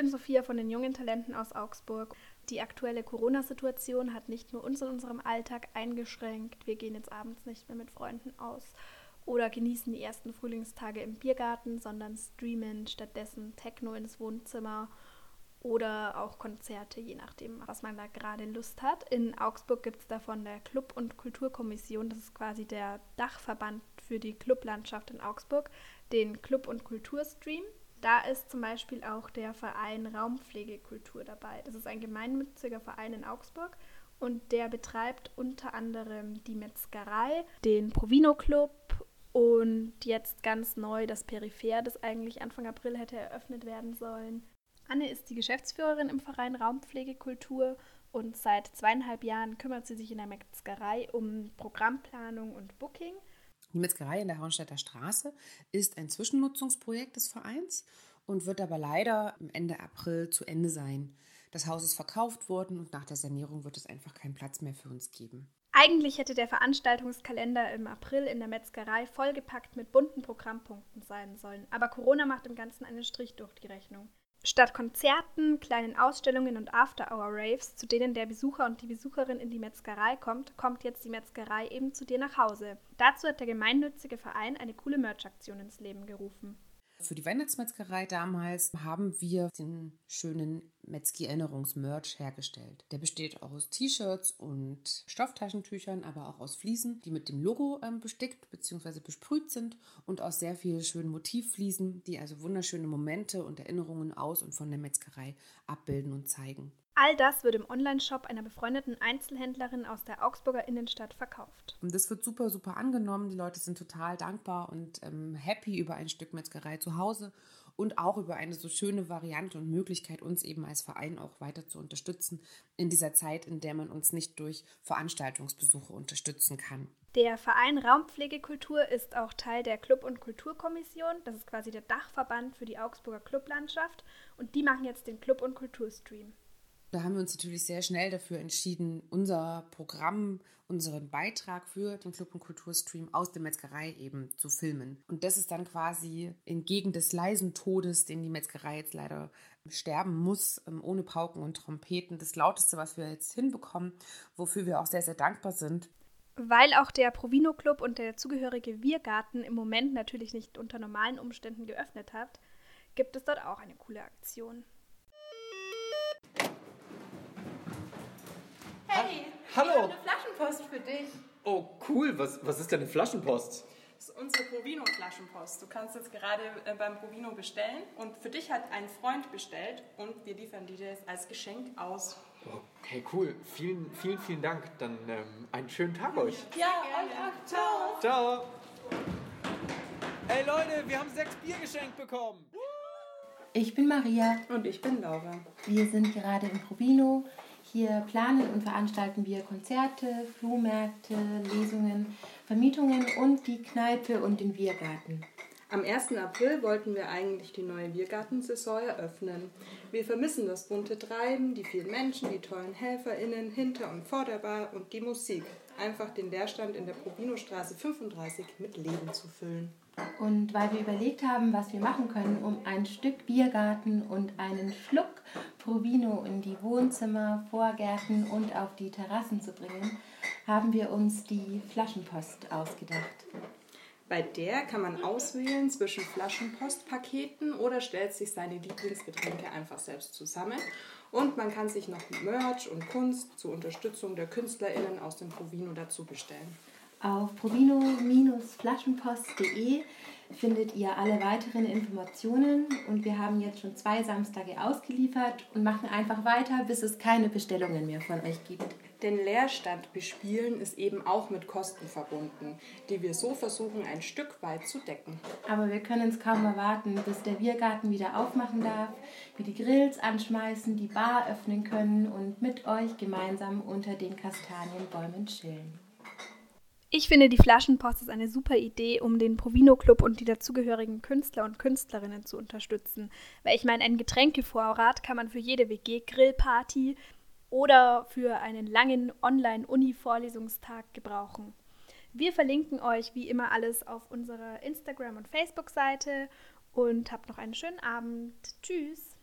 bin Sophia von den jungen Talenten aus Augsburg. Die aktuelle Corona-Situation hat nicht nur uns in unserem Alltag eingeschränkt. Wir gehen jetzt abends nicht mehr mit Freunden aus oder genießen die ersten Frühlingstage im Biergarten, sondern streamen stattdessen Techno ins Wohnzimmer oder auch Konzerte, je nachdem, was man da gerade Lust hat. In Augsburg gibt es davon der Club- und Kulturkommission, das ist quasi der Dachverband für die Clublandschaft in Augsburg, den Club- und Kulturstream. Da ist zum Beispiel auch der Verein Raumpflegekultur dabei. Das ist ein gemeinnütziger Verein in Augsburg und der betreibt unter anderem die Metzgerei, den Provino Club und jetzt ganz neu das Peripher, das eigentlich Anfang April hätte eröffnet werden sollen. Anne ist die Geschäftsführerin im Verein Raumpflegekultur und seit zweieinhalb Jahren kümmert sie sich in der Metzgerei um Programmplanung und Booking. Die Metzgerei in der Hauenstädter Straße ist ein Zwischennutzungsprojekt des Vereins und wird aber leider Ende April zu Ende sein. Das Haus ist verkauft worden und nach der Sanierung wird es einfach keinen Platz mehr für uns geben. Eigentlich hätte der Veranstaltungskalender im April in der Metzgerei vollgepackt mit bunten Programmpunkten sein sollen, aber Corona macht im Ganzen einen Strich durch die Rechnung. Statt Konzerten, kleinen Ausstellungen und After-Hour-Raves, zu denen der Besucher und die Besucherin in die Metzgerei kommt, kommt jetzt die Metzgerei eben zu dir nach Hause. Dazu hat der gemeinnützige Verein eine coole Merch-Aktion ins Leben gerufen. Für die Weihnachtsmetzgerei damals haben wir den schönen Metzgi-Erinnerungsmerch hergestellt. Der besteht aus T-Shirts und Stofftaschentüchern, aber auch aus Fliesen, die mit dem Logo ähm, bestickt bzw. besprüht sind und aus sehr vielen schönen Motivfliesen, die also wunderschöne Momente und Erinnerungen aus und von der Metzgerei abbilden und zeigen. All das wird im Onlineshop einer befreundeten Einzelhändlerin aus der Augsburger Innenstadt verkauft. Und das wird super, super angenommen. Die Leute sind total dankbar und ähm, happy über ein Stück Metzgerei zu Hause und auch über eine so schöne Variante und Möglichkeit, uns eben als Verein auch weiter zu unterstützen in dieser Zeit, in der man uns nicht durch Veranstaltungsbesuche unterstützen kann. Der Verein Raumpflegekultur ist auch Teil der Club- und Kulturkommission. Das ist quasi der Dachverband für die Augsburger Clublandschaft und die machen jetzt den Club- und Kulturstream. Da haben wir uns natürlich sehr schnell dafür entschieden, unser Programm, unseren Beitrag für den Club- und Kulturstream aus der Metzgerei eben zu filmen. Und das ist dann quasi entgegen des leisen Todes, den die Metzgerei jetzt leider sterben muss, ähm, ohne Pauken und Trompeten, das lauteste, was wir jetzt hinbekommen, wofür wir auch sehr, sehr dankbar sind. Weil auch der Provino Club und der zugehörige Biergarten im Moment natürlich nicht unter normalen Umständen geöffnet hat, gibt es dort auch eine coole Aktion. Hallo. Ich habe eine Flaschenpost für dich. Oh, cool. Was, was ist denn eine Flaschenpost? Das ist unsere Provino-Flaschenpost. Du kannst jetzt gerade äh, beim Provino bestellen und für dich hat ein Freund bestellt und wir liefern dir das als Geschenk aus. Okay, cool. Vielen, vielen, vielen Dank. Dann ähm, einen schönen Tag euch. Ja, euch auch. Ciao. Ciao. Hey Leute, wir haben sechs Bier geschenkt bekommen. Ich bin Maria. Und ich bin Laura. Wir sind gerade im Provino. Hier planen und veranstalten wir Konzerte, Flohmärkte, Lesungen, Vermietungen und die Kneipe und den Biergarten. Am 1. April wollten wir eigentlich die neue Biergartensaison eröffnen. Wir vermissen das bunte Treiben, die vielen Menschen, die tollen HelferInnen hinter und vor der Bar und die Musik. Einfach den Leerstand in der Provinostraße 35 mit Leben zu füllen. Und weil wir überlegt haben, was wir machen können, um ein Stück Biergarten und einen Schluck Provino in die Wohnzimmer, Vorgärten und auf die Terrassen zu bringen, haben wir uns die Flaschenpost ausgedacht. Bei der kann man auswählen zwischen Flaschenpostpaketen oder stellt sich seine Lieblingsgetränke einfach selbst zusammen. Und man kann sich noch Merch und Kunst zur Unterstützung der KünstlerInnen aus dem Provino dazu bestellen. Auf provino-flaschenpost.de findet ihr alle weiteren Informationen und wir haben jetzt schon zwei Samstage ausgeliefert und machen einfach weiter, bis es keine Bestellungen mehr von euch gibt. Den Leerstand bespielen ist eben auch mit Kosten verbunden, die wir so versuchen ein Stück weit zu decken. Aber wir können es kaum erwarten, bis der Biergarten wieder aufmachen darf, wir die Grills anschmeißen, die Bar öffnen können und mit euch gemeinsam unter den Kastanienbäumen chillen. Ich finde, die Flaschenpost ist eine super Idee, um den Provino Club und die dazugehörigen Künstler und Künstlerinnen zu unterstützen. Weil ich meine, ein Getränkevorrat kann man für jede WG-Grillparty oder für einen langen Online-Uni-Vorlesungstag gebrauchen. Wir verlinken euch wie immer alles auf unserer Instagram- und Facebook-Seite und habt noch einen schönen Abend. Tschüss!